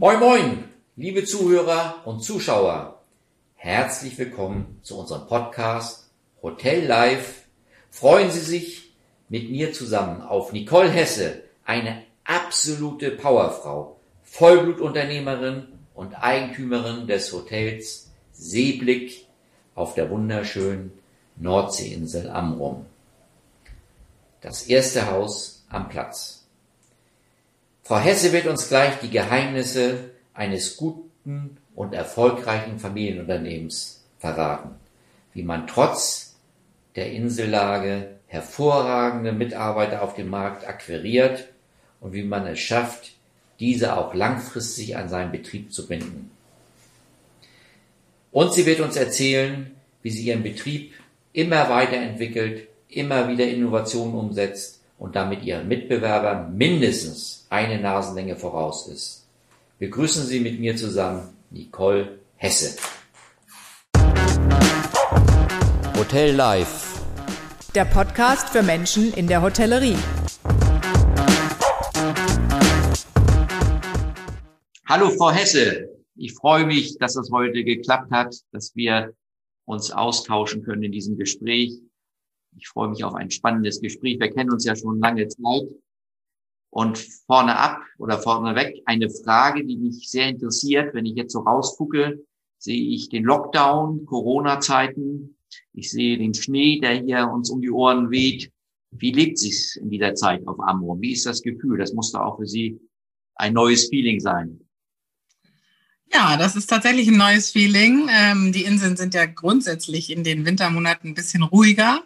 Moin Moin, liebe Zuhörer und Zuschauer. Herzlich willkommen zu unserem Podcast Hotel Live. Freuen Sie sich mit mir zusammen auf Nicole Hesse, eine absolute Powerfrau, Vollblutunternehmerin und Eigentümerin des Hotels Seeblick auf der wunderschönen Nordseeinsel Amrum. Das erste Haus am Platz. Frau Hesse wird uns gleich die Geheimnisse eines guten und erfolgreichen Familienunternehmens verraten, wie man trotz der Insellage hervorragende Mitarbeiter auf dem Markt akquiriert und wie man es schafft, diese auch langfristig an seinen Betrieb zu binden. Und sie wird uns erzählen, wie sie ihren Betrieb immer weiterentwickelt, immer wieder Innovationen umsetzt und damit ihren Mitbewerbern mindestens eine Nasenlänge voraus ist. Begrüßen Sie mit mir zusammen Nicole Hesse. Hotel Live. Der Podcast für Menschen in der Hotellerie. Hallo Frau Hesse. Ich freue mich, dass es heute geklappt hat, dass wir uns austauschen können in diesem Gespräch. Ich freue mich auf ein spannendes Gespräch. Wir kennen uns ja schon lange Zeit und vorne ab oder vorne weg eine Frage, die mich sehr interessiert. Wenn ich jetzt so rausgucke, sehe ich den Lockdown, Corona-Zeiten. Ich sehe den Schnee, der hier uns um die Ohren weht. Wie lebt sich's in dieser Zeit auf Amrum? Wie ist das Gefühl? Das muss doch auch für Sie ein neues Feeling sein. Ja, das ist tatsächlich ein neues Feeling. Ähm, die Inseln sind ja grundsätzlich in den Wintermonaten ein bisschen ruhiger.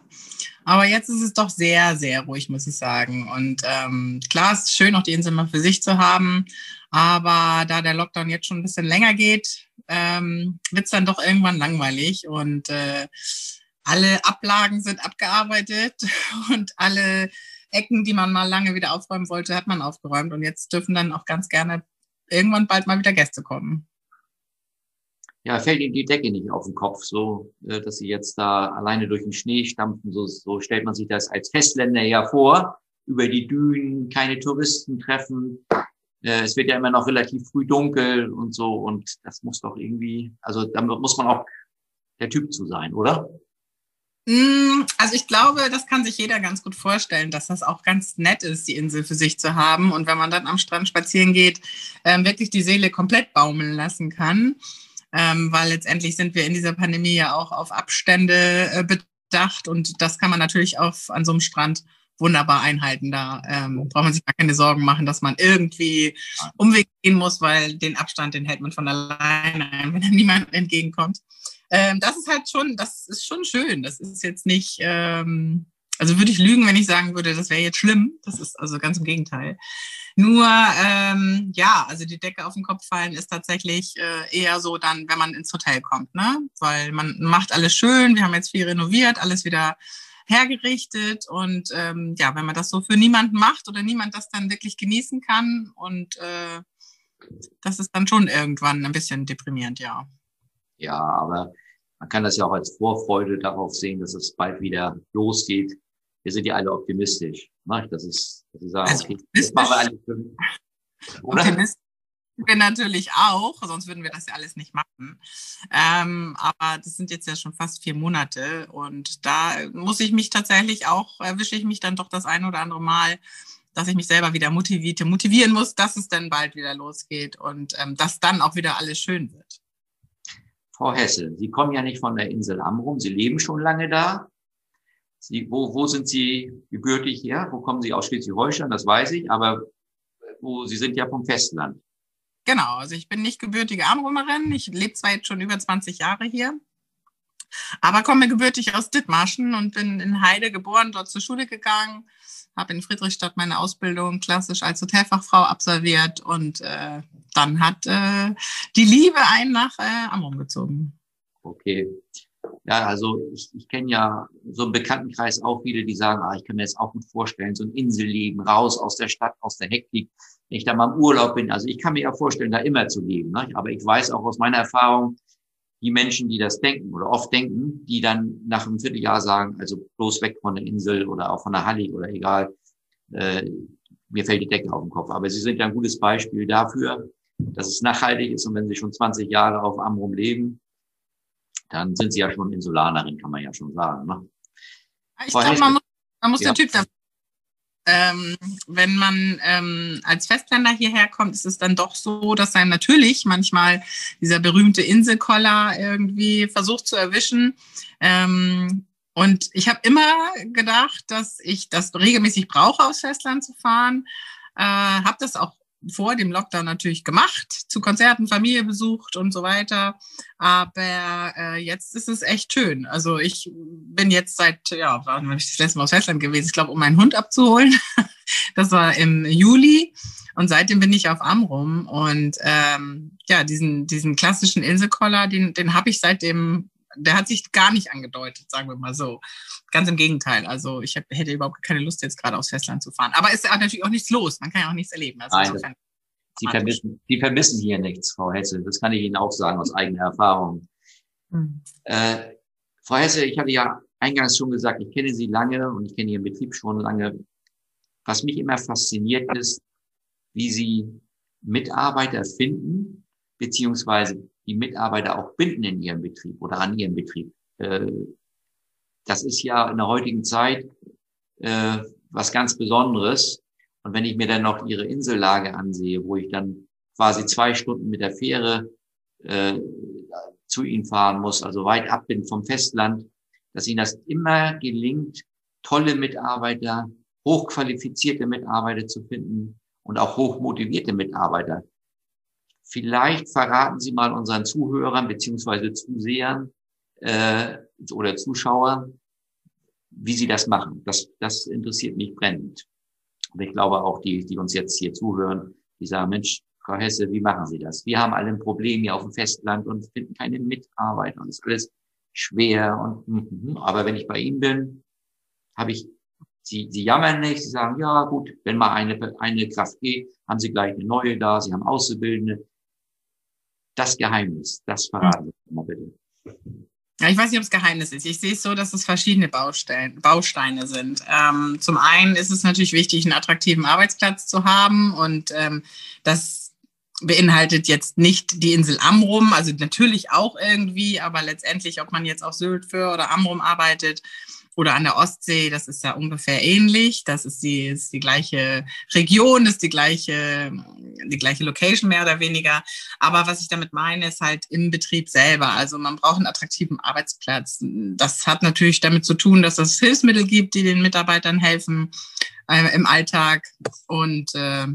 Aber jetzt ist es doch sehr, sehr ruhig, muss ich sagen. Und ähm, klar, es ist schön, auch die Insel mal für sich zu haben. Aber da der Lockdown jetzt schon ein bisschen länger geht, ähm, wird es dann doch irgendwann langweilig. Und äh, alle Ablagen sind abgearbeitet und alle Ecken, die man mal lange wieder aufräumen wollte, hat man aufgeräumt. Und jetzt dürfen dann auch ganz gerne irgendwann bald mal wieder Gäste kommen ja, fällt ihnen die Decke nicht auf den Kopf, so, äh, dass sie jetzt da alleine durch den Schnee stampfen. So, so stellt man sich das als Festländer ja vor. Über die Dünen, keine Touristen treffen. Äh, es wird ja immer noch relativ früh dunkel und so. Und das muss doch irgendwie, also damit muss man auch der Typ zu sein, oder? Mm, also ich glaube, das kann sich jeder ganz gut vorstellen, dass das auch ganz nett ist, die Insel für sich zu haben. Und wenn man dann am Strand spazieren geht, ähm, wirklich die Seele komplett baumeln lassen kann ähm, weil letztendlich sind wir in dieser Pandemie ja auch auf Abstände äh, bedacht und das kann man natürlich auf, an so einem Strand wunderbar einhalten. Da ähm, braucht man sich gar keine Sorgen machen, dass man irgendwie Umweg gehen muss, weil den Abstand, den hält man von alleine ein, wenn da niemand entgegenkommt. Ähm, das ist halt schon, das ist schon schön. Das ist jetzt nicht, ähm, also würde ich lügen, wenn ich sagen würde, das wäre jetzt schlimm. Das ist also ganz im Gegenteil. Nur, ähm, ja, also die Decke auf den Kopf fallen ist tatsächlich äh, eher so dann, wenn man ins Hotel kommt, ne? Weil man macht alles schön, wir haben jetzt viel renoviert, alles wieder hergerichtet und ähm, ja, wenn man das so für niemanden macht oder niemand das dann wirklich genießen kann und äh, das ist dann schon irgendwann ein bisschen deprimierend, ja. Ja, aber man kann das ja auch als Vorfreude darauf sehen, dass es bald wieder losgeht. Wir sind ja alle optimistisch. Ne? Das ist, dass sie sagen, also, okay, das machen wir alles schön. Optimistisch wir natürlich auch, sonst würden wir das ja alles nicht machen. Ähm, aber das sind jetzt ja schon fast vier Monate und da muss ich mich tatsächlich auch, erwische ich mich dann doch das ein oder andere Mal, dass ich mich selber wieder motivierte, motivieren muss, dass es dann bald wieder losgeht und ähm, dass dann auch wieder alles schön wird. Frau Hesse, Sie kommen ja nicht von der Insel Amrum, Sie leben schon lange da. Sie, wo, wo sind Sie gebürtig her? Wo kommen Sie aus Schleswig-Holstein? Das weiß ich, aber wo, Sie sind ja vom Festland. Genau, also ich bin nicht gebürtige Amrumerin. Ich lebe zwar jetzt schon über 20 Jahre hier, aber komme gebürtig aus Dithmarschen und bin in Heide geboren, dort zur Schule gegangen, habe in Friedrichstadt meine Ausbildung klassisch als Hotelfachfrau absolviert und äh, dann hat äh, die Liebe einen nach äh, Amrum gezogen. Okay. Ja, also ich, ich kenne ja so im Bekanntenkreis auch viele, die sagen, ah, ich kann mir das auch gut vorstellen, so ein Inselleben, raus aus der Stadt, aus der Hektik, wenn ich da mal im Urlaub bin. Also ich kann mir ja vorstellen, da immer zu leben. Ne? Aber ich weiß auch aus meiner Erfahrung, die Menschen, die das denken oder oft denken, die dann nach einem Vierteljahr sagen, also bloß weg von der Insel oder auch von der Hallig oder egal, äh, mir fällt die Decke auf den Kopf. Aber Sie sind ja ein gutes Beispiel dafür, dass es nachhaltig ist und wenn Sie schon 20 Jahre auf Amrum leben, dann sind Sie ja schon Insulanerin, kann man ja schon sagen. Ne? Ich glaube, man muss, man muss ja. der Typ dafür ähm, wenn man ähm, als Festländer hierher kommt, ist es dann doch so, dass einem natürlich manchmal dieser berühmte Inselkoller irgendwie versucht zu erwischen. Ähm, und ich habe immer gedacht, dass ich das regelmäßig brauche, aus Festland zu fahren. Äh, habe das auch vor dem Lockdown natürlich gemacht, zu Konzerten, Familie besucht und so weiter. Aber äh, jetzt ist es echt schön. Also ich bin jetzt seit, ja, wann bin ich das letzte Mal aus Festland gewesen? Ich glaube, um meinen Hund abzuholen. das war im Juli. Und seitdem bin ich auf Amrum. Und ähm, ja, diesen, diesen klassischen Inselkoller, den, den habe ich seitdem der hat sich gar nicht angedeutet, sagen wir mal so. Ganz im Gegenteil. Also ich hab, hätte überhaupt keine Lust, jetzt gerade aufs Festland zu fahren. Aber es ist natürlich auch nichts los. Man kann ja auch nichts erleben. Also Nein, Sie vermissen, Sie vermissen hier nichts, Frau Hesse. Das kann ich Ihnen auch sagen aus eigener Erfahrung. Mhm. Äh, Frau Hesse, ich hatte ja eingangs schon gesagt, ich kenne Sie lange und ich kenne Ihren Betrieb schon lange. Was mich immer fasziniert ist, wie Sie Mitarbeiter finden, beziehungsweise die Mitarbeiter auch binden in ihrem Betrieb oder an ihrem Betrieb. Äh, das ist ja in der heutigen Zeit äh, was ganz Besonderes. Und wenn ich mir dann noch ihre Insellage ansehe, wo ich dann quasi zwei Stunden mit der Fähre äh, zu ihnen fahren muss, also weit ab bin vom Festland, dass ihnen das immer gelingt, tolle Mitarbeiter, hochqualifizierte Mitarbeiter zu finden und auch hochmotivierte Mitarbeiter. Vielleicht verraten Sie mal unseren Zuhörern beziehungsweise Zusehern äh, oder Zuschauern, wie Sie das machen. Das, das interessiert mich brennend. Und ich glaube auch die, die uns jetzt hier zuhören, die sagen, Mensch, Frau Hesse, wie machen Sie das? Wir haben alle ein Problem hier auf dem Festland und finden keine Mitarbeiter und es ist alles schwer und, mm, mm, aber wenn ich bei Ihnen bin, habe ich, Sie, Sie jammern nicht, Sie sagen, ja gut, wenn mal eine, eine Kraft geht, haben Sie gleich eine neue da, Sie haben Auszubildende, das Geheimnis? Das verraten Sie mal bitte. Ja, ich weiß nicht, ob es Geheimnis ist. Ich sehe es so, dass es verschiedene Bausteine, Bausteine sind. Ähm, zum einen ist es natürlich wichtig, einen attraktiven Arbeitsplatz zu haben und ähm, das beinhaltet jetzt nicht die Insel Amrum, also natürlich auch irgendwie, aber letztendlich, ob man jetzt auf Sylt für oder Amrum arbeitet, oder an der Ostsee, das ist ja ungefähr ähnlich. Das ist die, ist die gleiche Region, ist die gleiche, die gleiche Location mehr oder weniger. Aber was ich damit meine, ist halt im Betrieb selber. Also man braucht einen attraktiven Arbeitsplatz. Das hat natürlich damit zu tun, dass es Hilfsmittel gibt, die den Mitarbeitern helfen äh, im Alltag. Und äh,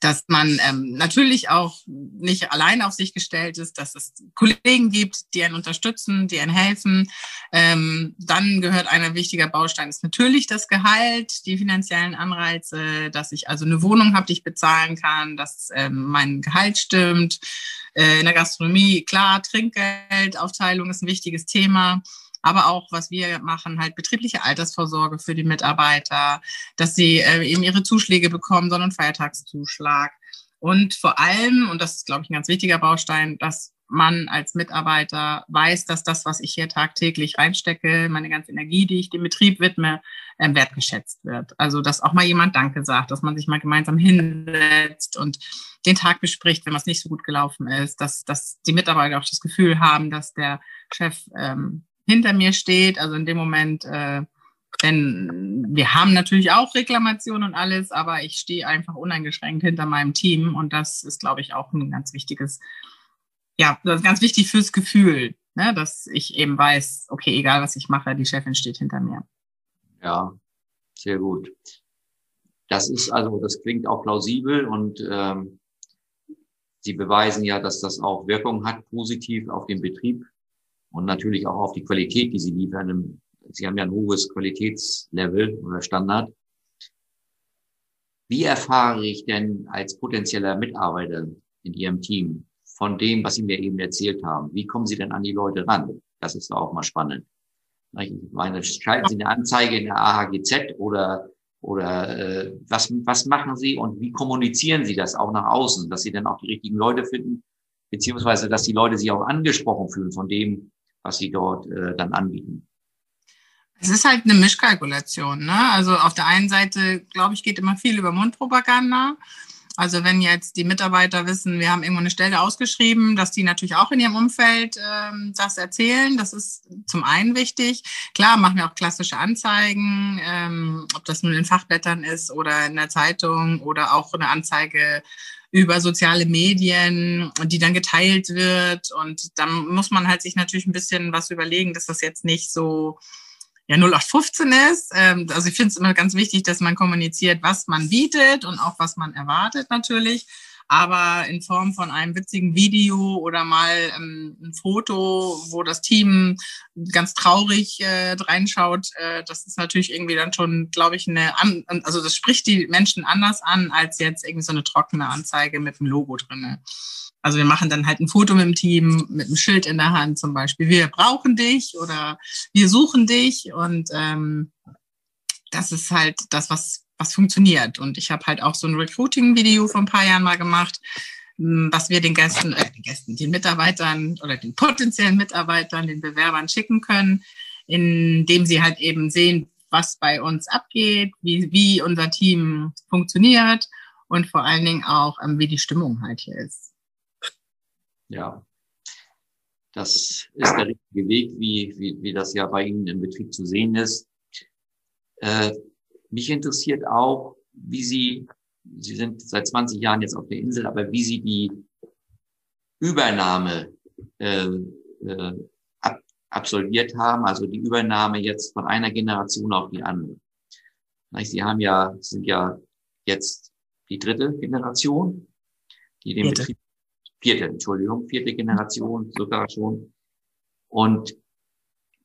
dass man ähm, natürlich auch nicht allein auf sich gestellt ist, dass es Kollegen gibt, die einen unterstützen, die einen helfen. Ähm, dann gehört ein wichtiger Baustein ist natürlich das Gehalt, die finanziellen Anreize, dass ich also eine Wohnung habe, die ich bezahlen kann, dass ähm, mein Gehalt stimmt. Äh, in der Gastronomie, klar, Trinkgeldaufteilung ist ein wichtiges Thema aber auch, was wir machen, halt betriebliche Altersvorsorge für die Mitarbeiter, dass sie äh, eben ihre Zuschläge bekommen, sondern Feiertagszuschlag. Und vor allem, und das ist, glaube ich, ein ganz wichtiger Baustein, dass man als Mitarbeiter weiß, dass das, was ich hier tagtäglich reinstecke, meine ganze Energie, die ich dem Betrieb widme, äh, wertgeschätzt wird. Also, dass auch mal jemand Danke sagt, dass man sich mal gemeinsam hinsetzt und den Tag bespricht, wenn was nicht so gut gelaufen ist, dass, dass die Mitarbeiter auch das Gefühl haben, dass der Chef ähm, hinter mir steht. Also in dem Moment, äh, denn wir haben natürlich auch Reklamationen und alles, aber ich stehe einfach uneingeschränkt hinter meinem Team und das ist, glaube ich, auch ein ganz wichtiges, ja, das ist ganz wichtig fürs Gefühl, ne, dass ich eben weiß, okay, egal was ich mache, die Chefin steht hinter mir. Ja, sehr gut. Das ist also, das klingt auch plausibel und ähm, Sie beweisen ja, dass das auch Wirkung hat, positiv auf den Betrieb und natürlich auch auf die Qualität, die sie liefern. Sie haben ja ein hohes Qualitätslevel oder Standard. Wie erfahre ich denn als potenzieller Mitarbeiter in Ihrem Team von dem, was Sie mir eben erzählt haben? Wie kommen Sie denn an die Leute ran? Das ist auch mal spannend. Ich meine, schalten Sie eine Anzeige in der AHGZ oder oder äh, was, was machen Sie und wie kommunizieren Sie das auch nach außen, dass Sie dann auch die richtigen Leute finden, beziehungsweise dass die Leute sich auch angesprochen fühlen von dem, was sie dort äh, dann anbieten. Es ist halt eine Mischkalkulation. Ne? Also auf der einen Seite, glaube ich, geht immer viel über Mundpropaganda. Also wenn jetzt die Mitarbeiter wissen, wir haben irgendwo eine Stelle ausgeschrieben, dass die natürlich auch in ihrem Umfeld ähm, das erzählen. Das ist zum einen wichtig. Klar machen wir auch klassische Anzeigen, ähm, ob das nun in Fachblättern ist oder in der Zeitung oder auch eine Anzeige über soziale Medien, die dann geteilt wird. Und dann muss man halt sich natürlich ein bisschen was überlegen, dass das jetzt nicht so ja 0815 ist. Ähm, also ich finde es immer ganz wichtig, dass man kommuniziert, was man bietet und auch was man erwartet natürlich. Aber in Form von einem witzigen Video oder mal ähm, ein Foto, wo das Team ganz traurig äh, reinschaut, äh, das ist natürlich irgendwie dann schon, glaube ich, eine, an also das spricht die Menschen anders an als jetzt irgendwie so eine trockene Anzeige mit einem Logo drinne. Also wir machen dann halt ein Foto mit dem Team, mit einem Schild in der Hand zum Beispiel. Wir brauchen dich oder wir suchen dich und ähm, das ist halt das, was, was funktioniert. Und ich habe halt auch so ein Recruiting-Video vor ein paar Jahren mal gemacht, hm, was wir den Gästen, äh, den Gästen, den Mitarbeitern oder den potenziellen Mitarbeitern, den Bewerbern schicken können, indem sie halt eben sehen, was bei uns abgeht, wie, wie unser Team funktioniert und vor allen Dingen auch, ähm, wie die Stimmung halt hier ist. Ja, das ist der richtige Weg, wie, wie, wie das ja bei Ihnen im Betrieb zu sehen ist. Äh, mich interessiert auch, wie Sie, Sie sind seit 20 Jahren jetzt auf der Insel, aber wie Sie die Übernahme äh, äh, ab, absolviert haben, also die Übernahme jetzt von einer Generation auf die andere. Sie haben ja, sind ja jetzt die dritte Generation, die den Bitte. Betrieb vierte, Entschuldigung, vierte Generation sogar schon. Und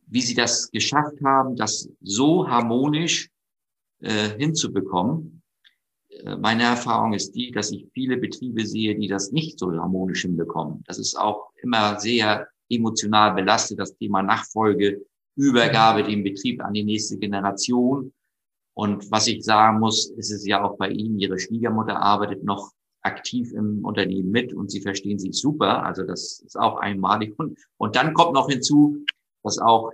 wie sie das geschafft haben, das so harmonisch äh, hinzubekommen. Äh, meine Erfahrung ist die, dass ich viele Betriebe sehe, die das nicht so harmonisch hinbekommen. Das ist auch immer sehr emotional belastet, das Thema Nachfolge, Übergabe dem Betrieb an die nächste Generation. Und was ich sagen muss, ist es ja auch bei Ihnen, Ihre Schwiegermutter arbeitet noch aktiv im Unternehmen mit und sie verstehen sich super. Also das ist auch einmalig. Und, und dann kommt noch hinzu, dass auch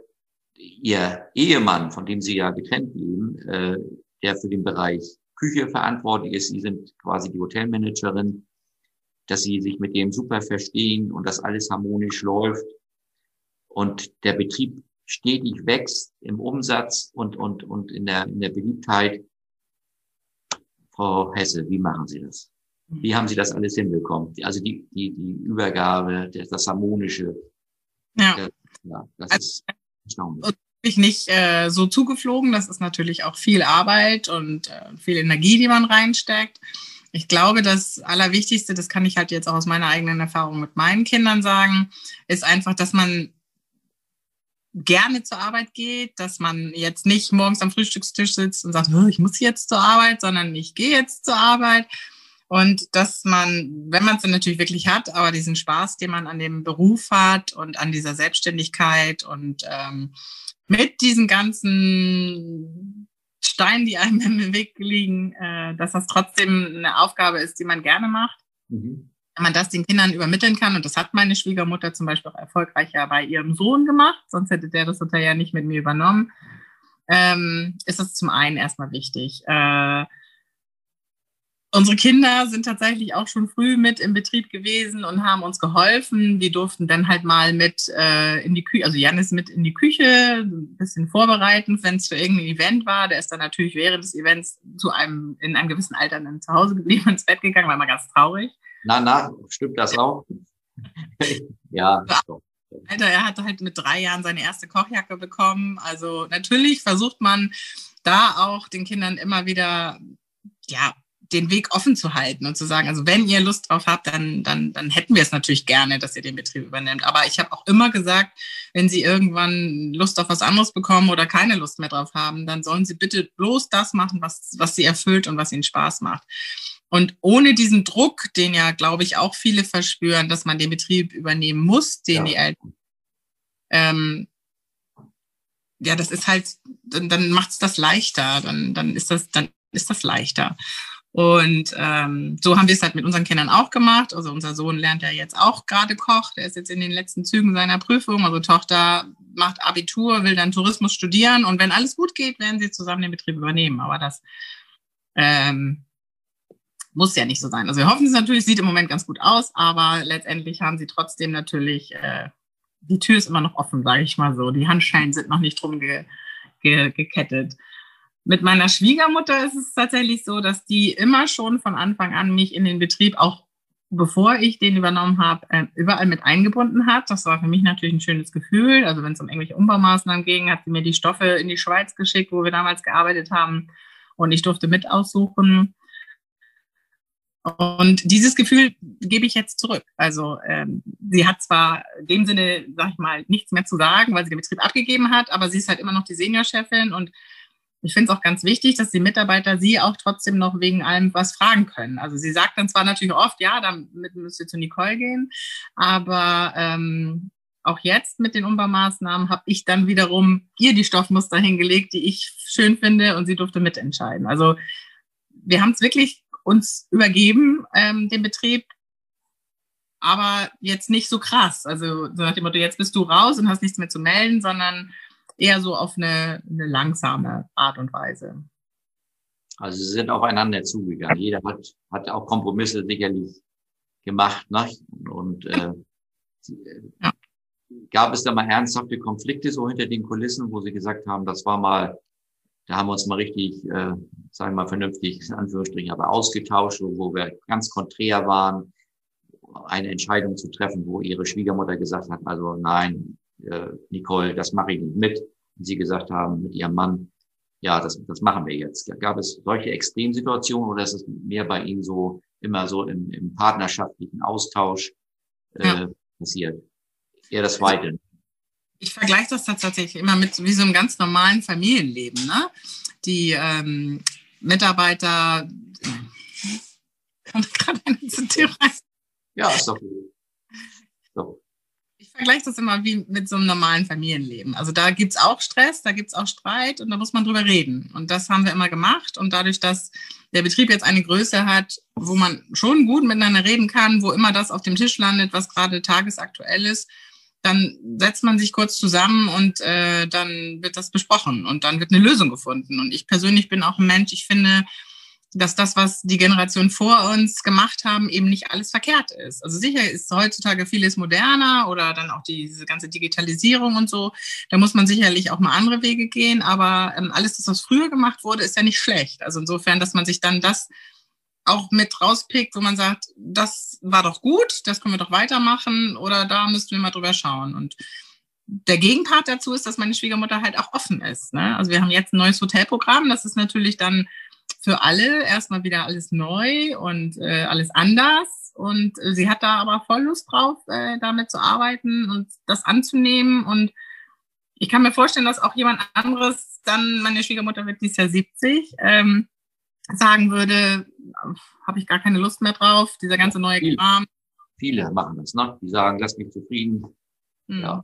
ihr Ehemann, von dem sie ja getrennt leben, äh, der für den Bereich Küche verantwortlich ist, sie sind quasi die Hotelmanagerin, dass sie sich mit dem super verstehen und dass alles harmonisch läuft und der Betrieb stetig wächst im Umsatz und, und, und in der, in der Beliebtheit. Frau Hesse, wie machen Sie das? Wie haben Sie das alles hinbekommen? Also die, die, die Übergabe, das, das Harmonische. Ja. Das, ja, das also, ist erstaunlich. Ich nicht äh, so zugeflogen. Das ist natürlich auch viel Arbeit und äh, viel Energie, die man reinsteckt. Ich glaube, das Allerwichtigste, das kann ich halt jetzt auch aus meiner eigenen Erfahrung mit meinen Kindern sagen, ist einfach, dass man gerne zur Arbeit geht, dass man jetzt nicht morgens am Frühstückstisch sitzt und sagt, ich muss jetzt zur Arbeit, sondern ich gehe jetzt zur Arbeit und dass man, wenn man es dann natürlich wirklich hat, aber diesen Spaß, den man an dem Beruf hat und an dieser Selbstständigkeit und ähm, mit diesen ganzen Steinen, die einem im Weg liegen, äh, dass das trotzdem eine Aufgabe ist, die man gerne macht. Mhm. Wenn man das den Kindern übermitteln kann, und das hat meine Schwiegermutter zum Beispiel auch erfolgreich ja bei ihrem Sohn gemacht, sonst hätte der das ja nicht mit mir übernommen, ähm, ist das zum einen erstmal wichtig. Äh, Unsere Kinder sind tatsächlich auch schon früh mit im Betrieb gewesen und haben uns geholfen. Wir durften dann halt mal mit äh, in die Küche, also Jan ist mit in die Küche, ein bisschen vorbereiten, wenn es für irgendein Event war. Der ist dann natürlich während des Events zu einem, in einem gewissen Alter dann zu Hause geblieben, ins Bett gegangen, war mal ganz traurig. Na, na, stimmt das auch? ja. Alter, er hatte halt mit drei Jahren seine erste Kochjacke bekommen. Also natürlich versucht man da auch den Kindern immer wieder ja, den Weg offen zu halten und zu sagen, also wenn ihr Lust drauf habt, dann, dann, dann hätten wir es natürlich gerne, dass ihr den Betrieb übernimmt. Aber ich habe auch immer gesagt, wenn sie irgendwann Lust auf was anderes bekommen oder keine Lust mehr drauf haben, dann sollen sie bitte bloß das machen, was, was sie erfüllt und was ihnen Spaß macht. Und ohne diesen Druck, den ja, glaube ich, auch viele verspüren, dass man den Betrieb übernehmen muss, den ja. die Eltern, ähm, ja, das ist halt, dann, dann macht es das leichter, dann, dann ist das, dann ist das leichter. Und ähm, so haben wir es halt mit unseren Kindern auch gemacht. Also unser Sohn lernt ja jetzt auch gerade Koch. Der ist jetzt in den letzten Zügen seiner Prüfung. Unsere Tochter macht Abitur, will dann Tourismus studieren. Und wenn alles gut geht, werden sie zusammen den Betrieb übernehmen. Aber das ähm, muss ja nicht so sein. Also wir hoffen es natürlich, sieht im Moment ganz gut aus, aber letztendlich haben sie trotzdem natürlich, äh, die Tür ist immer noch offen, sage ich mal so. Die Handschellen sind noch nicht drum ge, ge, gekettet. Mit meiner Schwiegermutter ist es tatsächlich so, dass die immer schon von Anfang an mich in den Betrieb, auch bevor ich den übernommen habe, äh, überall mit eingebunden hat. Das war für mich natürlich ein schönes Gefühl. Also wenn es um irgendwelche Umbaumaßnahmen ging, hat sie mir die Stoffe in die Schweiz geschickt, wo wir damals gearbeitet haben. Und ich durfte mit aussuchen. Und dieses Gefühl gebe ich jetzt zurück. Also ähm, sie hat zwar in dem Sinne, sag ich mal, nichts mehr zu sagen, weil sie den Betrieb abgegeben hat, aber sie ist halt immer noch die Seniorchefin und ich finde es auch ganz wichtig, dass die Mitarbeiter sie auch trotzdem noch wegen allem was fragen können. Also sie sagt dann zwar natürlich oft, ja, damit müsst ihr zu Nicole gehen, aber ähm, auch jetzt mit den Umbaumaßnahmen habe ich dann wiederum ihr die Stoffmuster hingelegt, die ich schön finde und sie durfte mitentscheiden. Also wir haben es wirklich uns übergeben, ähm, den Betrieb, aber jetzt nicht so krass. Also so nach dem Motto, jetzt bist du raus und hast nichts mehr zu melden, sondern eher so auf eine, eine langsame Art und Weise. Also sie sind aufeinander zugegangen. Jeder hat, hat auch Kompromisse sicherlich gemacht. Ne? Und äh, ja. gab es da mal ernsthafte Konflikte so hinter den Kulissen, wo sie gesagt haben, das war mal, da haben wir uns mal richtig, äh, sagen wir mal vernünftig, in Anführungsstrichen, aber ausgetauscht, wo wir ganz konträr waren, eine Entscheidung zu treffen, wo ihre Schwiegermutter gesagt hat, also nein, äh, Nicole, das mache ich nicht mit. Und sie gesagt haben mit ihrem Mann, ja, das, das machen wir jetzt. Gab es solche Extremsituationen oder ist es mehr bei Ihnen so immer so im, im partnerschaftlichen Austausch äh, ja. passiert? Eher das Zweite. Ich vergleiche das tatsächlich immer mit wie so einem ganz normalen Familienleben. Ne? Die ähm, Mitarbeiter. Kommt gerade eine Tür rein. Ja, ist doch gut. So vergleiche das immer wie mit so einem normalen Familienleben. Also da gibt es auch Stress, da gibt es auch Streit und da muss man drüber reden. Und das haben wir immer gemacht. Und dadurch, dass der Betrieb jetzt eine Größe hat, wo man schon gut miteinander reden kann, wo immer das auf dem Tisch landet, was gerade tagesaktuell ist, dann setzt man sich kurz zusammen und äh, dann wird das besprochen und dann wird eine Lösung gefunden. Und ich persönlich bin auch ein Mensch, ich finde, dass das, was die Generation vor uns gemacht haben, eben nicht alles verkehrt ist. Also sicher ist heutzutage vieles moderner oder dann auch diese ganze Digitalisierung und so. Da muss man sicherlich auch mal andere Wege gehen, aber ähm, alles, das, was früher gemacht wurde, ist ja nicht schlecht. Also insofern, dass man sich dann das auch mit rauspickt, wo man sagt, das war doch gut, das können wir doch weitermachen oder da müssten wir mal drüber schauen. Und der Gegenpart dazu ist, dass meine Schwiegermutter halt auch offen ist. Ne? Also wir haben jetzt ein neues Hotelprogramm, das ist natürlich dann für alle erstmal wieder alles neu und äh, alles anders. Und äh, sie hat da aber voll Lust drauf, äh, damit zu arbeiten und das anzunehmen. Und ich kann mir vorstellen, dass auch jemand anderes, dann meine Schwiegermutter wird dieses Jahr 70, ähm, sagen würde, habe ich gar keine Lust mehr drauf, dieser ganze neue viele, Kram. Viele machen das, ne? Die sagen, lass mich zufrieden. Hm. Ja.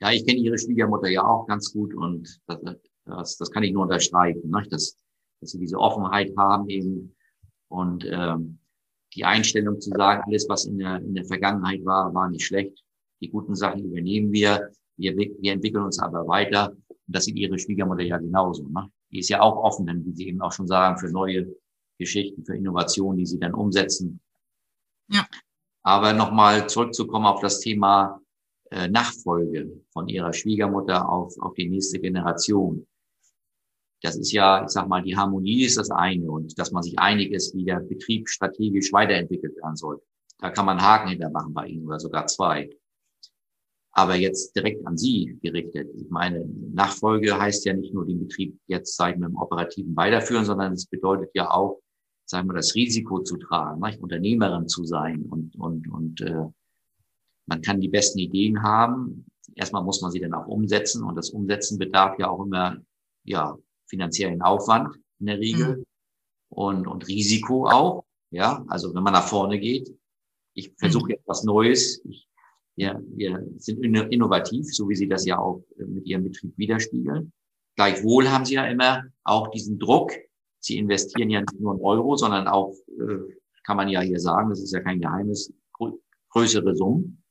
ja, ich kenne ihre Schwiegermutter ja auch ganz gut und das, das, das kann ich nur unterstreichen. Ne? Das, dass sie diese Offenheit haben eben und ähm, die Einstellung zu sagen, alles, was in der, in der Vergangenheit war, war nicht schlecht. Die guten Sachen übernehmen wir. Wir, wir entwickeln uns aber weiter. Und das sieht ihre Schwiegermutter ja genauso. Ne? Die ist ja auch offen, denn wie Sie eben auch schon sagen, für neue Geschichten, für Innovationen, die sie dann umsetzen. Ja. Aber nochmal zurückzukommen auf das Thema äh, Nachfolge von ihrer Schwiegermutter auf, auf die nächste Generation. Das ist ja, ich sag mal, die Harmonie ist das eine und dass man sich einig ist, wie der Betrieb strategisch weiterentwickelt werden soll. Da kann man Haken hintermachen bei Ihnen oder sogar zwei. Aber jetzt direkt an Sie gerichtet. Ich meine, Nachfolge heißt ja nicht nur den Betrieb jetzt, sagen wir, im Operativen weiterführen, sondern es bedeutet ja auch, sagen wir, das Risiko zu tragen, nicht? Unternehmerin zu sein und, und, und äh, man kann die besten Ideen haben. Erstmal muss man sie dann auch umsetzen und das Umsetzen bedarf ja auch immer ja finanziellen Aufwand in der Regel mhm. und, und Risiko auch. Ja, also wenn man nach vorne geht, ich versuche mhm. jetzt was Neues. Ich, wir, wir sind innovativ, so wie Sie das ja auch äh, mit Ihrem Betrieb widerspiegeln. Gleichwohl haben Sie ja immer auch diesen Druck. Sie investieren ja nicht nur in Euro, sondern auch, äh, kann man ja hier sagen, das ist ja kein Geheimnis, größere Summen.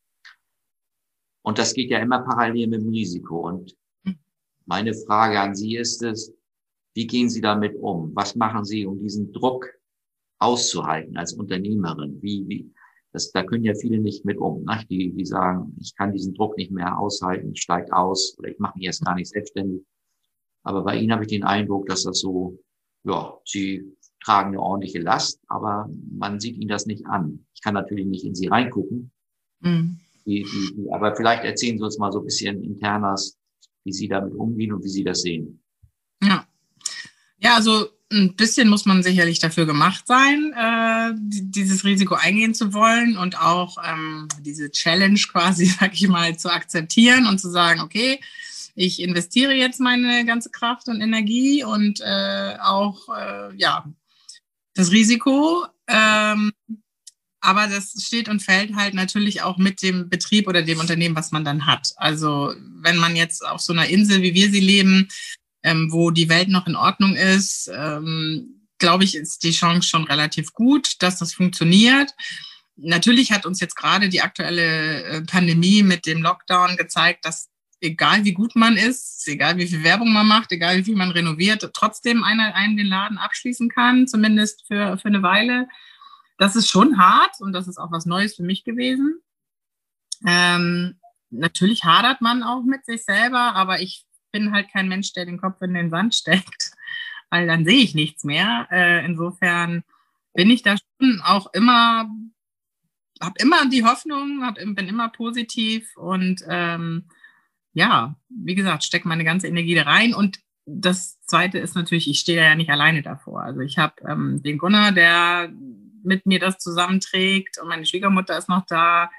Und das geht ja immer parallel mit dem Risiko. Und mhm. meine Frage an Sie ist es, wie gehen Sie damit um? Was machen Sie, um diesen Druck auszuhalten als Unternehmerin? Wie, wie, das, da können ja viele nicht mit um. Ne? Die, die sagen, ich kann diesen Druck nicht mehr aushalten, ich steige aus oder ich mache mich jetzt gar nicht selbstständig. Aber bei Ihnen habe ich den Eindruck, dass das so, ja, Sie tragen eine ordentliche Last, aber man sieht Ihnen das nicht an. Ich kann natürlich nicht in Sie reingucken. Mhm. Die, die, die, aber vielleicht erzählen Sie uns mal so ein bisschen internas, wie Sie damit umgehen und wie Sie das sehen. Ja. Ja, also ein bisschen muss man sicherlich dafür gemacht sein, äh, dieses Risiko eingehen zu wollen und auch ähm, diese Challenge quasi, sag ich mal, zu akzeptieren und zu sagen, okay, ich investiere jetzt meine ganze Kraft und Energie und äh, auch äh, ja das Risiko. Ähm, aber das steht und fällt halt natürlich auch mit dem Betrieb oder dem Unternehmen, was man dann hat. Also wenn man jetzt auf so einer Insel, wie wir sie leben, ähm, wo die Welt noch in Ordnung ist, ähm, glaube ich, ist die Chance schon relativ gut, dass das funktioniert. Natürlich hat uns jetzt gerade die aktuelle äh, Pandemie mit dem Lockdown gezeigt, dass egal wie gut man ist, egal wie viel Werbung man macht, egal wie viel man renoviert, trotzdem einer einen den Laden abschließen kann, zumindest für, für eine Weile. Das ist schon hart und das ist auch was Neues für mich gewesen. Ähm, natürlich hadert man auch mit sich selber, aber ich bin halt kein Mensch, der den Kopf in den Sand steckt, weil dann sehe ich nichts mehr. Äh, insofern bin ich da schon auch immer, habe immer die Hoffnung, hab, bin immer positiv und ähm, ja, wie gesagt, stecke meine ganze Energie da rein. Und das Zweite ist natürlich, ich stehe ja nicht alleine davor. Also ich habe ähm, den Gunnar, der mit mir das zusammenträgt und meine Schwiegermutter ist noch da.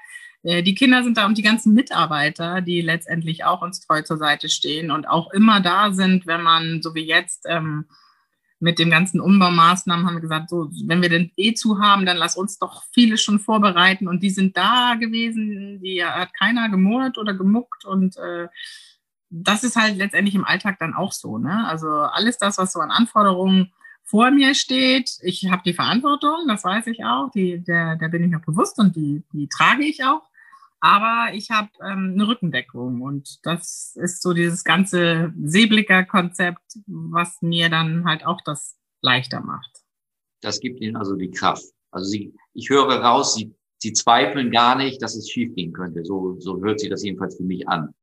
Äh, die Kinder sind da und die ganzen Mitarbeiter, die letztendlich auch uns treu zur Seite stehen und auch immer da sind, wenn man, so wie jetzt, ähm, mit den ganzen Umbaumaßnahmen haben wir gesagt, so, wenn wir den eh zu haben, dann lass uns doch viele schon vorbereiten. Und die sind da gewesen, die hat keiner gemurrt oder gemuckt. Und äh, das ist halt letztendlich im Alltag dann auch so. Ne? Also alles das, was so an Anforderungen vor mir steht, ich habe die Verantwortung, das weiß ich auch, die, der, der bin ich auch bewusst und die, die trage ich auch. Aber ich habe ähm, eine Rückendeckung und das ist so dieses ganze Seeblicker-Konzept, was mir dann halt auch das leichter macht. Das gibt Ihnen also die Kraft. Also Sie, ich höre raus, Sie, Sie zweifeln gar nicht, dass es schiefgehen könnte. So, so hört sich das jedenfalls für mich an.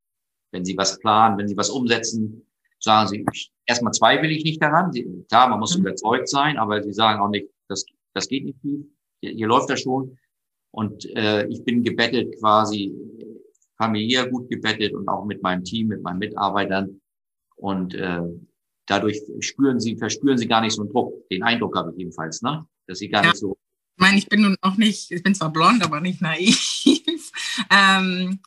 Wenn Sie was planen, wenn Sie was umsetzen, sagen Sie, erstmal zweifle ich nicht daran. Sie, klar, man muss mhm. überzeugt sein, aber Sie sagen auch nicht, das, das geht nicht viel. Hier, hier läuft das schon. Und äh, ich bin gebettet quasi familiär gut gebettet und auch mit meinem Team, mit meinen Mitarbeitern. Und äh, dadurch spüren sie, verspüren sie gar nicht so einen Druck. Den Eindruck habe ich jedenfalls, ne? Dass sie gar ja. nicht so. Ich meine, ich bin nun auch nicht, ich bin zwar blond, aber nicht naiv. ähm,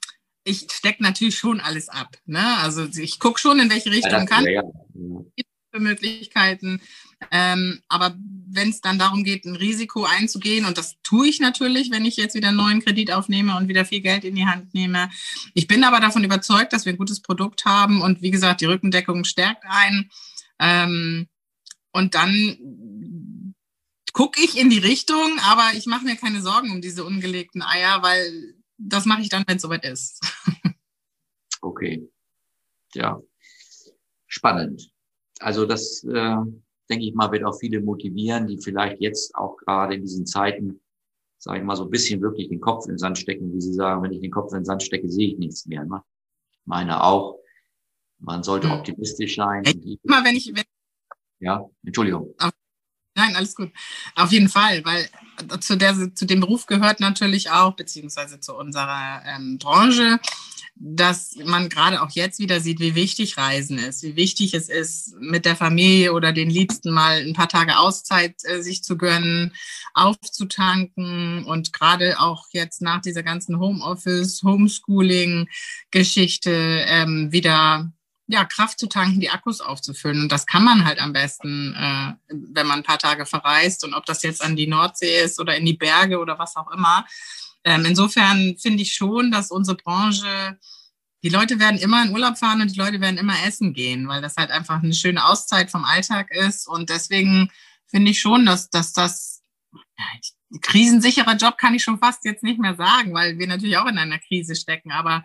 ich stecke natürlich schon alles ab. Ne? Also ich gucke schon, in welche Richtung ja, kann. Ja, ja Möglichkeiten. Ähm, aber wenn es dann darum geht, ein Risiko einzugehen, und das tue ich natürlich, wenn ich jetzt wieder einen neuen Kredit aufnehme und wieder viel Geld in die Hand nehme. Ich bin aber davon überzeugt, dass wir ein gutes Produkt haben und wie gesagt, die Rückendeckung stärkt ein. Ähm, und dann gucke ich in die Richtung, aber ich mache mir keine Sorgen um diese ungelegten Eier, weil das mache ich dann, wenn es soweit ist. okay. Ja. Spannend. Also das, äh, denke ich mal, wird auch viele motivieren, die vielleicht jetzt auch gerade in diesen Zeiten, sage ich mal, so ein bisschen wirklich den Kopf in den Sand stecken, wie Sie sagen, wenn ich den Kopf in den Sand stecke, sehe ich nichts mehr. Ne? Ich meine auch, man sollte hm. optimistisch sein. Immer wenn ich, wenn ja, Entschuldigung. Nein, alles gut. Auf jeden Fall, weil zu, der, zu dem Beruf gehört natürlich auch, beziehungsweise zu unserer ähm, Branche, dass man gerade auch jetzt wieder sieht, wie wichtig Reisen ist, wie wichtig es ist, mit der Familie oder den Liebsten mal ein paar Tage Auszeit äh, sich zu gönnen, aufzutanken und gerade auch jetzt nach dieser ganzen Homeoffice, Homeschooling-Geschichte ähm, wieder ja, Kraft zu tanken, die Akkus aufzufüllen. Und das kann man halt am besten, äh, wenn man ein paar Tage verreist und ob das jetzt an die Nordsee ist oder in die Berge oder was auch immer. Ähm, insofern finde ich schon, dass unsere Branche, die Leute werden immer in Urlaub fahren und die Leute werden immer essen gehen, weil das halt einfach eine schöne Auszeit vom Alltag ist. Und deswegen finde ich schon, dass, dass das ja, krisensicherer Job kann ich schon fast jetzt nicht mehr sagen, weil wir natürlich auch in einer Krise stecken. Aber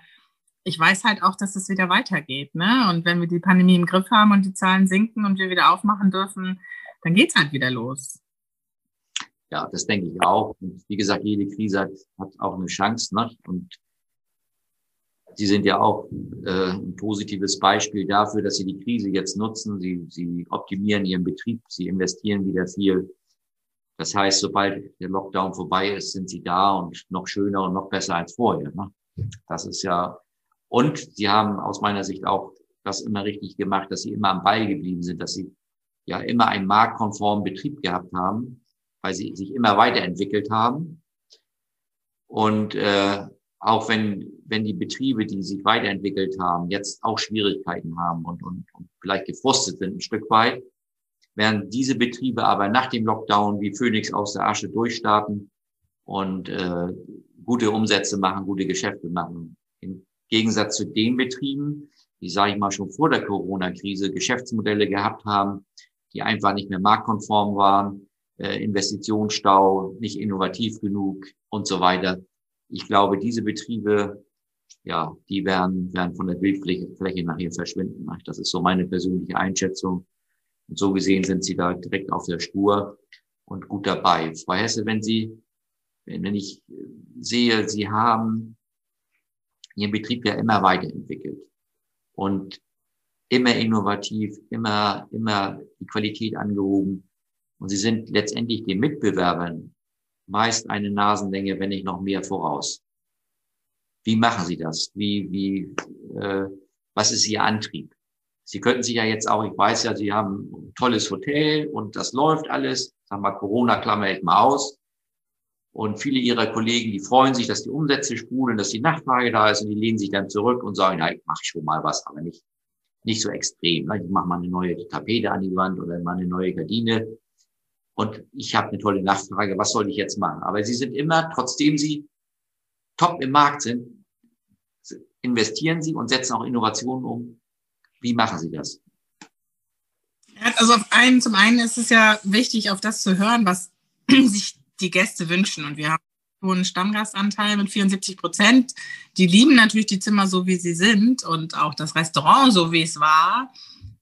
ich weiß halt auch, dass es wieder weitergeht. Ne? Und wenn wir die Pandemie im Griff haben und die Zahlen sinken und wir wieder aufmachen dürfen, dann geht es halt wieder los. Ja, das denke ich auch. Und wie gesagt, jede Krise hat, hat auch eine Chance. Ne? Und Sie sind ja auch äh, ein positives Beispiel dafür, dass Sie die Krise jetzt nutzen. Sie, Sie optimieren Ihren Betrieb, Sie investieren wieder viel. Das heißt, sobald der Lockdown vorbei ist, sind Sie da und noch schöner und noch besser als vorher. Ne? Das ist ja, und Sie haben aus meiner Sicht auch das immer richtig gemacht, dass Sie immer am Ball geblieben sind, dass Sie ja immer einen marktkonformen Betrieb gehabt haben, weil Sie sich immer weiterentwickelt haben. Und äh, auch wenn, wenn die Betriebe, die sich weiterentwickelt haben, jetzt auch Schwierigkeiten haben und, und, und vielleicht gefrustet sind ein Stück weit, werden diese Betriebe aber nach dem Lockdown wie Phoenix aus der Asche durchstarten und äh, gute Umsätze machen, gute Geschäfte machen. Im Gegensatz zu den Betrieben, die, sage ich mal, schon vor der Corona-Krise Geschäftsmodelle gehabt haben, die einfach nicht mehr marktkonform waren, äh, Investitionsstau, nicht innovativ genug und so weiter ich glaube, diese Betriebe, ja, die werden, werden von der Bildfläche Fläche nachher verschwinden. Das ist so meine persönliche Einschätzung. Und so gesehen sind Sie da direkt auf der Spur und gut dabei. Frau Hesse, wenn Sie, wenn ich sehe, Sie haben Ihren Betrieb ja immer weiterentwickelt und immer innovativ, immer, immer die Qualität angehoben. Und Sie sind letztendlich den Mitbewerbern meist eine Nasenlänge, wenn nicht noch mehr voraus. Wie machen Sie das? Wie, wie, äh, was ist Ihr Antrieb? Sie könnten sich ja jetzt auch, ich weiß ja, Sie haben ein tolles Hotel und das läuft alles. Sagen wir, Corona klammert mal aus. Und viele Ihrer Kollegen, die freuen sich, dass die Umsätze spulen, dass die Nachfrage da ist und die lehnen sich dann zurück und sagen, ja, ich mache schon mal was, aber nicht, nicht so extrem. Ne? Ich mache mal eine neue Tapete an die Wand oder mal eine neue Gardine und ich habe eine tolle Nachfrage, was soll ich jetzt machen? Aber sie sind immer, trotzdem sie top im Markt sind, investieren sie und setzen auch Innovationen um. Wie machen sie das? Also auf einen, zum einen ist es ja wichtig, auf das zu hören, was sich die Gäste wünschen. Und wir haben hohen Stammgastanteil mit 74 Prozent. Die lieben natürlich die Zimmer so, wie sie sind und auch das Restaurant so, wie es war.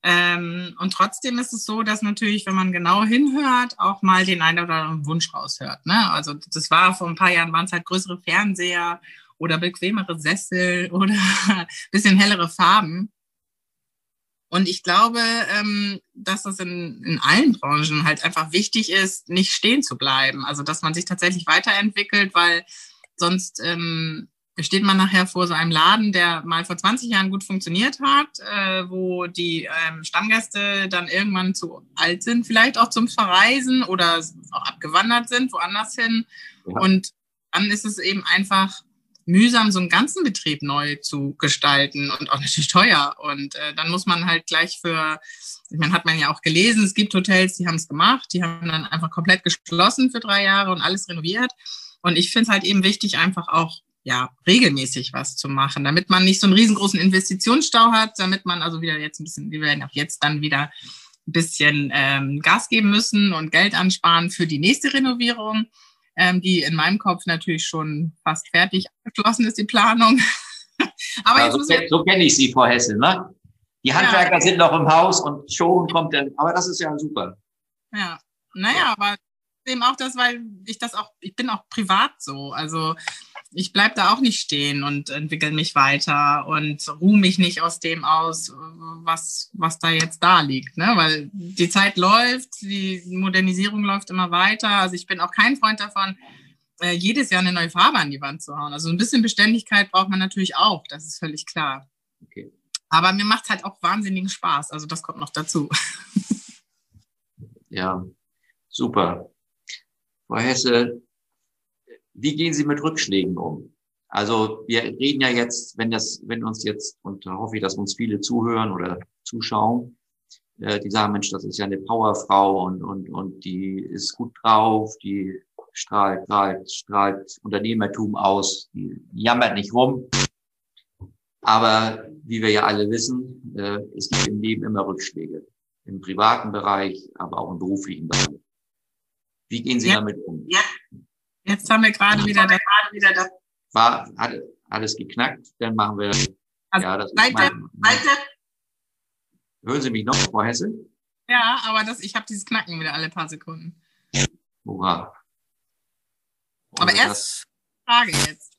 Ähm, und trotzdem ist es so, dass natürlich, wenn man genau hinhört, auch mal den einen oder anderen Wunsch raushört. Ne? Also das war vor ein paar Jahren, waren es halt größere Fernseher oder bequemere Sessel oder bisschen hellere Farben. Und ich glaube, ähm, dass das in, in allen Branchen halt einfach wichtig ist, nicht stehen zu bleiben. Also dass man sich tatsächlich weiterentwickelt, weil sonst ähm, steht man nachher vor so einem Laden, der mal vor 20 Jahren gut funktioniert hat, äh, wo die ähm, Stammgäste dann irgendwann zu alt sind, vielleicht auch zum Verreisen oder auch abgewandert sind, woanders hin. Ja. Und dann ist es eben einfach mühsam, so einen ganzen Betrieb neu zu gestalten und auch natürlich teuer. Und äh, dann muss man halt gleich für, ich meine, hat man ja auch gelesen, es gibt Hotels, die haben es gemacht, die haben dann einfach komplett geschlossen für drei Jahre und alles renoviert. Und ich finde es halt eben wichtig, einfach auch ja, regelmäßig was zu machen, damit man nicht so einen riesengroßen Investitionsstau hat, damit man also wieder jetzt ein bisschen, wir werden auch jetzt dann wieder ein bisschen ähm, Gas geben müssen und Geld ansparen für die nächste Renovierung, ähm, die in meinem Kopf natürlich schon fast fertig abgeschlossen ist, die Planung. Aber ja, so, so kenne ich Sie, Frau Hessel, ne? Die Handwerker ja. sind noch im Haus und schon kommt dann, aber das ist ja super. Ja, naja, aber eben auch das, weil ich das auch, ich bin auch privat so. Also ich bleibe da auch nicht stehen und entwickle mich weiter und ruhe mich nicht aus dem aus, was, was da jetzt da liegt. Ne? Weil die Zeit läuft, die Modernisierung läuft immer weiter. Also ich bin auch kein Freund davon, äh, jedes Jahr eine neue Farbe an die Wand zu hauen. Also ein bisschen Beständigkeit braucht man natürlich auch, das ist völlig klar. Okay. Aber mir macht es halt auch wahnsinnigen Spaß. Also das kommt noch dazu. Ja, super. Frau Hesse, wie gehen Sie mit Rückschlägen um? Also wir reden ja jetzt, wenn das, wenn uns jetzt, und da hoffe ich, dass uns viele zuhören oder zuschauen, äh, die sagen, Mensch, das ist ja eine Powerfrau und, und, und die ist gut drauf, die strahlt, strahlt, strahlt Unternehmertum aus, die jammert nicht rum. Aber wie wir ja alle wissen, äh, es gibt im Leben immer Rückschläge. Im privaten Bereich, aber auch im beruflichen Bereich. Wie gehen Sie ja. damit um? Ja. Jetzt haben wir gerade wieder, da, gerade wieder das. War, hat alles geknackt, dann machen wir. Also ja, das weiter, weiter. Hören Sie mich noch, Frau Hesse? Ja, aber das, ich habe dieses Knacken wieder alle paar Sekunden. Hurra. Aber erst Frage jetzt.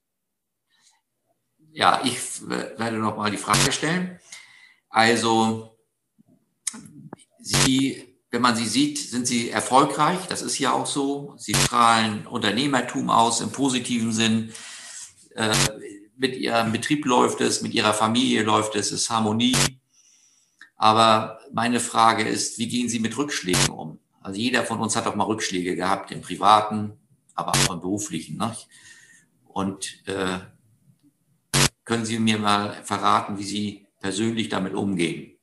Ja, ich werde noch mal die Frage stellen. Also, Sie, wenn man Sie sieht, sind Sie erfolgreich. Das ist ja auch so. Sie strahlen Unternehmertum aus im positiven Sinn. Äh, mit Ihrem Betrieb läuft es, mit Ihrer Familie läuft es, es ist Harmonie. Aber meine Frage ist, wie gehen Sie mit Rückschlägen um? Also jeder von uns hat doch mal Rückschläge gehabt im privaten, aber auch im beruflichen. Ne? Und äh, können Sie mir mal verraten, wie Sie persönlich damit umgehen?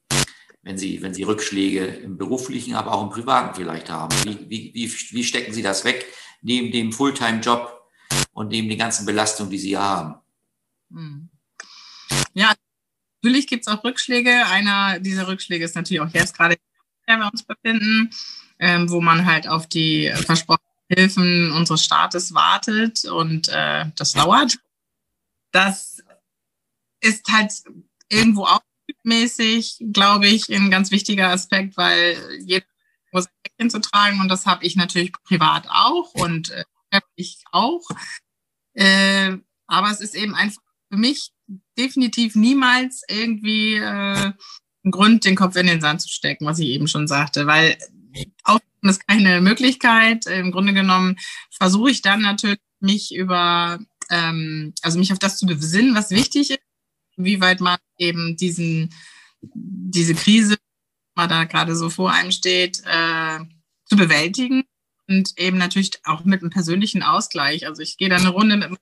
Wenn Sie, wenn Sie Rückschläge im beruflichen, aber auch im privaten vielleicht haben. Wie, wie, wie, wie stecken Sie das weg neben dem Fulltime-Job und neben den ganzen Belastungen, die Sie haben? Hm. Ja, natürlich gibt es auch Rückschläge. Einer dieser Rückschläge ist natürlich auch jetzt gerade, in wir uns befinden, ähm, wo man halt auf die versprochenen Hilfen unseres Staates wartet und äh, das dauert. Das ist halt irgendwo auch mäßig, glaube ich, ein ganz wichtiger Aspekt, weil jeder muss ein Päckchen zu tragen und das habe ich natürlich privat auch und äh, ich auch. Äh, aber es ist eben einfach für mich definitiv niemals irgendwie äh, ein Grund, den Kopf in den Sand zu stecken, was ich eben schon sagte, weil Aufgeben ist keine Möglichkeit. Im Grunde genommen versuche ich dann natürlich mich über, ähm, also mich auf das zu besinnen, was wichtig ist, wie weit man eben diesen, diese Krise, die da gerade so vor einem steht, äh, zu bewältigen und eben natürlich auch mit einem persönlichen Ausgleich. Also ich gehe dann eine Runde mit dem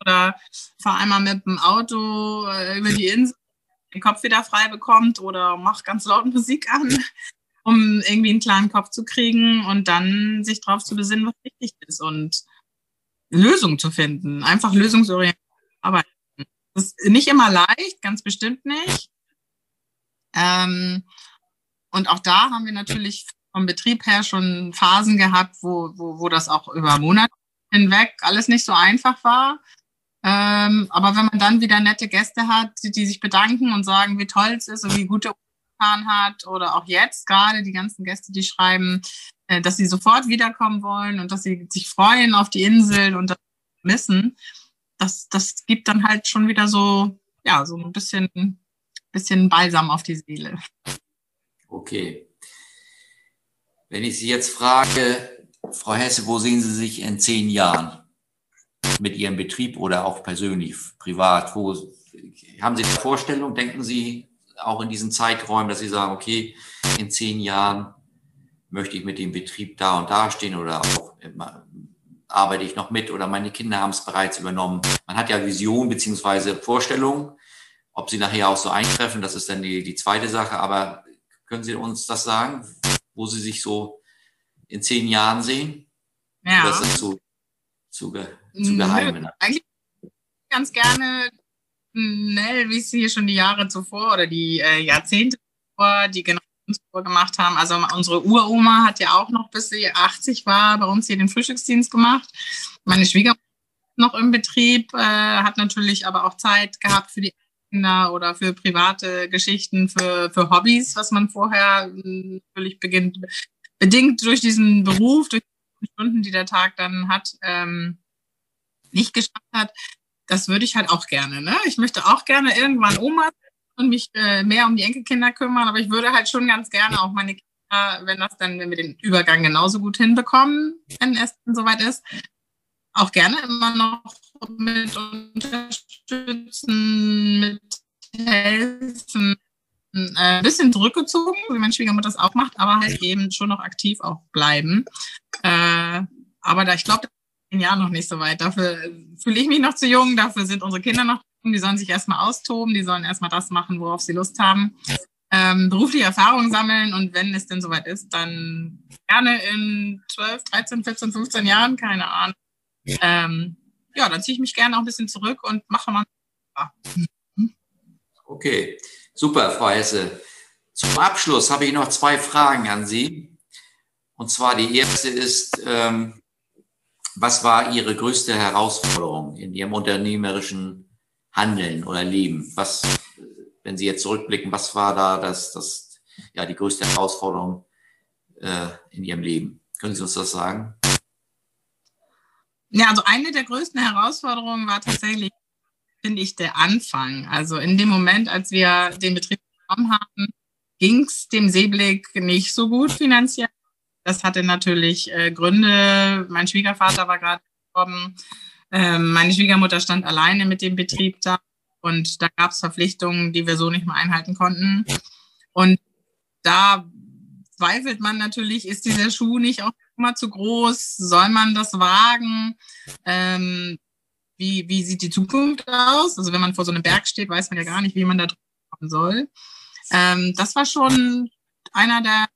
oder fahre einmal mit dem Auto äh, über die Insel, den Kopf wieder frei bekommt oder mach ganz laut Musik an, um irgendwie einen klaren Kopf zu kriegen und dann sich darauf zu besinnen, was wichtig ist und Lösungen zu finden, einfach lösungsorientiert arbeiten. Das ist nicht immer leicht, ganz bestimmt nicht. Ähm, und auch da haben wir natürlich vom Betrieb her schon Phasen gehabt, wo, wo, wo das auch über Monate hinweg alles nicht so einfach war. Ähm, aber wenn man dann wieder nette Gäste hat, die, die, sich bedanken und sagen, wie toll es ist und wie gut er getan hat, oder auch jetzt gerade die ganzen Gäste, die schreiben, äh, dass sie sofort wiederkommen wollen und dass sie sich freuen auf die Insel und das missen, das, das gibt dann halt schon wieder so, ja, so ein bisschen, bisschen Balsam auf die Seele. Okay. Wenn ich Sie jetzt frage, Frau Hesse, wo sehen Sie sich in zehn Jahren? mit Ihrem Betrieb oder auch persönlich, privat? Wo, haben Sie eine Vorstellung? Denken Sie auch in diesen Zeiträumen, dass Sie sagen, okay, in zehn Jahren möchte ich mit dem Betrieb da und da stehen oder auch arbeite ich noch mit oder meine Kinder haben es bereits übernommen. Man hat ja Vision beziehungsweise Vorstellungen. Ob sie nachher auch so eintreffen, das ist dann die, die zweite Sache. Aber können Sie uns das sagen, wo Sie sich so in zehn Jahren sehen? Ja. Das ist zu, zu geheimen? Nö, eigentlich ganz gerne schnell, wie es hier schon die Jahre zuvor oder die äh, Jahrzehnte zuvor die Generationen gemacht haben. Also unsere Uroma hat ja auch noch, bis sie 80 war, bei uns hier den Frühstücksdienst gemacht. Meine Schwiegermutter noch im Betrieb, äh, hat natürlich aber auch Zeit gehabt für die Kinder oder für private Geschichten, für, für Hobbys, was man vorher natürlich beginnt, bedingt durch diesen Beruf, durch die Stunden, die der Tag dann hat, ähm, nicht geschafft hat, das würde ich halt auch gerne. Ne? Ich möchte auch gerne irgendwann Oma und mich äh, mehr um die Enkelkinder kümmern, aber ich würde halt schon ganz gerne auch meine Kinder, wenn das dann, wenn wir den Übergang genauso gut hinbekommen, wenn es dann soweit ist, auch gerne immer noch mit unterstützen, mit helfen, äh, ein bisschen zurückgezogen, wie mein Schwiegermutter das auch macht, aber halt eben schon noch aktiv auch bleiben. Äh, aber da, ich glaube, Jahren noch nicht so weit. Dafür fühle ich mich noch zu jung, dafür sind unsere Kinder noch die sollen sich erstmal austoben, die sollen erstmal das machen, worauf sie Lust haben. Ähm, berufliche Erfahrung sammeln und wenn es denn soweit ist, dann gerne in 12, 13, 14, 15 Jahren, keine Ahnung. Ähm, ja, dann ziehe ich mich gerne auch ein bisschen zurück und mache mal. Okay, super, Frau Hesse. Zum Abschluss habe ich noch zwei Fragen an Sie. Und zwar die erste ist, ähm, was war Ihre größte Herausforderung in Ihrem unternehmerischen Handeln oder Leben? Was, wenn Sie jetzt zurückblicken, was war da das, das ja, die größte Herausforderung äh, in Ihrem Leben? Können Sie uns das sagen? Ja, also eine der größten Herausforderungen war tatsächlich, finde ich, der Anfang. Also in dem Moment, als wir den Betrieb bekommen haben, ging es dem Seeblick nicht so gut finanziell. Das hatte natürlich äh, Gründe. Mein Schwiegervater war gerade gestorben. Ähm, meine Schwiegermutter stand alleine mit dem Betrieb da und da gab es Verpflichtungen, die wir so nicht mehr einhalten konnten. Und da zweifelt man natürlich, ist dieser Schuh nicht auch immer zu groß? Soll man das wagen? Ähm, wie, wie sieht die Zukunft aus? Also wenn man vor so einem Berg steht, weiß man ja gar nicht, wie man da drüber kommen soll. Ähm, das war schon einer der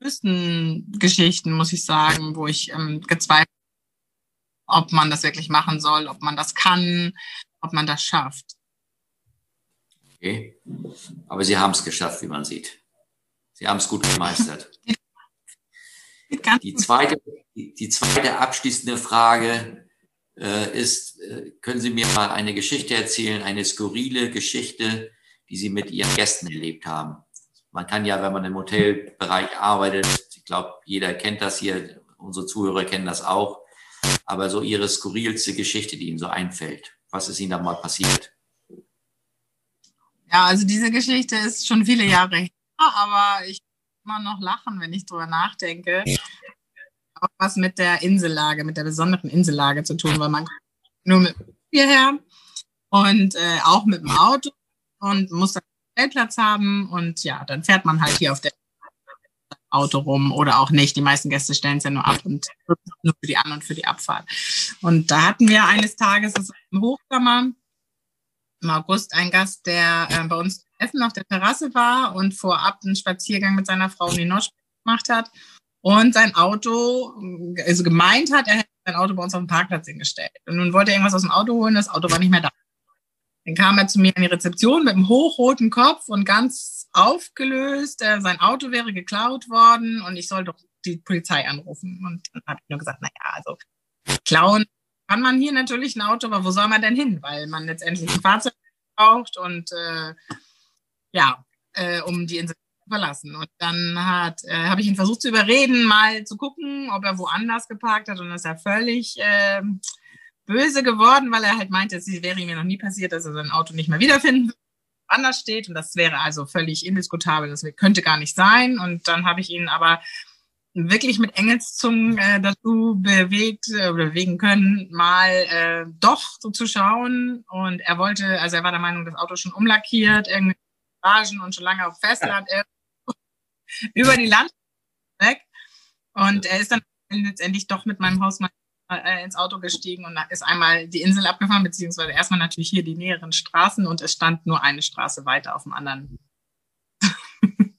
größten Geschichten, muss ich sagen, wo ich ähm, gezweifelt ob man das wirklich machen soll, ob man das kann, ob man das schafft. Okay. Aber Sie haben es geschafft, wie man sieht. Sie haben es gut gemeistert. Die zweite, die zweite abschließende Frage äh, ist, äh, können Sie mir mal eine Geschichte erzählen, eine skurrile Geschichte, die Sie mit Ihren Gästen erlebt haben? Man kann ja, wenn man im Hotelbereich arbeitet, ich glaube, jeder kennt das hier, unsere Zuhörer kennen das auch, aber so Ihre skurrilste Geschichte, die Ihnen so einfällt. Was ist Ihnen da mal passiert? Ja, also diese Geschichte ist schon viele Jahre her, aber ich immer noch lachen, wenn ich drüber nachdenke. Auch was mit der Insellage, mit der besonderen Insellage zu tun, weil man nur mit hierher und äh, auch mit dem Auto und muss dann einen Stellplatz haben und ja, dann fährt man halt hier auf der Auto rum oder auch nicht. Die meisten Gäste stellen es ja nur ab und nur für die An- und für die Abfahrt. Und da hatten wir eines Tages im Hochsommer im August einen Gast, der äh, bei uns Essen auf der Terrasse war und vorab einen Spaziergang mit seiner Frau in die Nordspitze gemacht hat und sein Auto, also gemeint hat, er hätte sein Auto bei uns auf dem Parkplatz hingestellt. Und nun wollte er irgendwas aus dem Auto holen, das Auto war nicht mehr da. Dann kam er zu mir in die Rezeption mit einem hochroten Kopf und ganz aufgelöst. Äh, sein Auto wäre geklaut worden und ich soll doch die Polizei anrufen. Und dann habe ich nur gesagt, naja, also klauen kann man hier natürlich ein Auto, aber wo soll man denn hin? Weil man letztendlich ein Fahrzeug braucht und äh, ja, äh, um die Insel zu verlassen. Und dann hat, äh, habe ich ihn versucht zu überreden, mal zu gucken, ob er woanders geparkt hat und ist er völlig äh, böse geworden, weil er halt meinte, es wäre ihm ja noch nie passiert, dass er sein Auto nicht mehr wiederfinden anders steht. Und das wäre also völlig indiskutabel, das könnte gar nicht sein. Und dann habe ich ihn aber wirklich mit Engelszungen äh, dazu bewegt äh, bewegen können, mal äh, doch so zu schauen. Und er wollte, also er war der Meinung, das Auto schon umlackiert, irgendwie Garagen und schon lange auf Festland ja. über die Land weg. Und er ist dann letztendlich doch mit meinem Hausmann ins Auto gestiegen und ist einmal die Insel abgefahren, beziehungsweise erstmal natürlich hier die näheren Straßen und es stand nur eine Straße weiter auf dem anderen.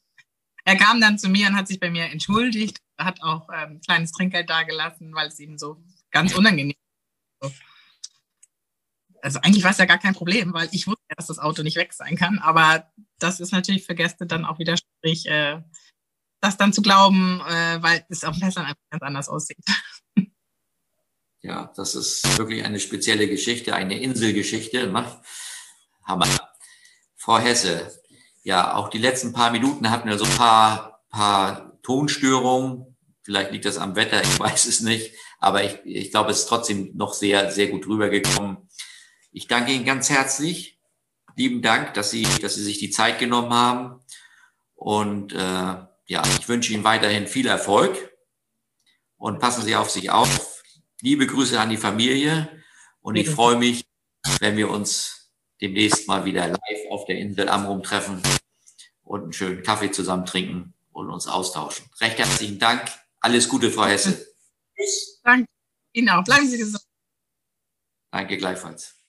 er kam dann zu mir und hat sich bei mir entschuldigt, hat auch ähm, ein kleines Trinkgeld dagelassen, weil es ihm so ganz unangenehm war. Also eigentlich war es ja gar kein Problem, weil ich wusste, dass das Auto nicht weg sein kann. Aber das ist natürlich für Gäste dann auch wieder schwierig, äh, das dann zu glauben, äh, weil es auf Festland einfach ganz anders aussieht. Ja, das ist wirklich eine spezielle Geschichte, eine Inselgeschichte. Ne? Hammer. Frau Hesse, ja, auch die letzten paar Minuten hatten wir so ein paar, paar Tonstörungen. Vielleicht liegt das am Wetter, ich weiß es nicht. Aber ich, ich glaube, es ist trotzdem noch sehr, sehr gut rübergekommen. Ich danke Ihnen ganz herzlich. Lieben Dank, dass Sie, dass Sie sich die Zeit genommen haben. Und äh, ja, ich wünsche Ihnen weiterhin viel Erfolg und passen Sie auf sich auf Liebe Grüße an die Familie und ich freue mich, wenn wir uns demnächst mal wieder live auf der Insel Amrum treffen und einen schönen Kaffee zusammen trinken und uns austauschen. Recht herzlichen Dank. Alles Gute, Frau Hesse. Tschüss. Danke Ihnen auch. Bleiben Sie gesund. Danke gleichfalls.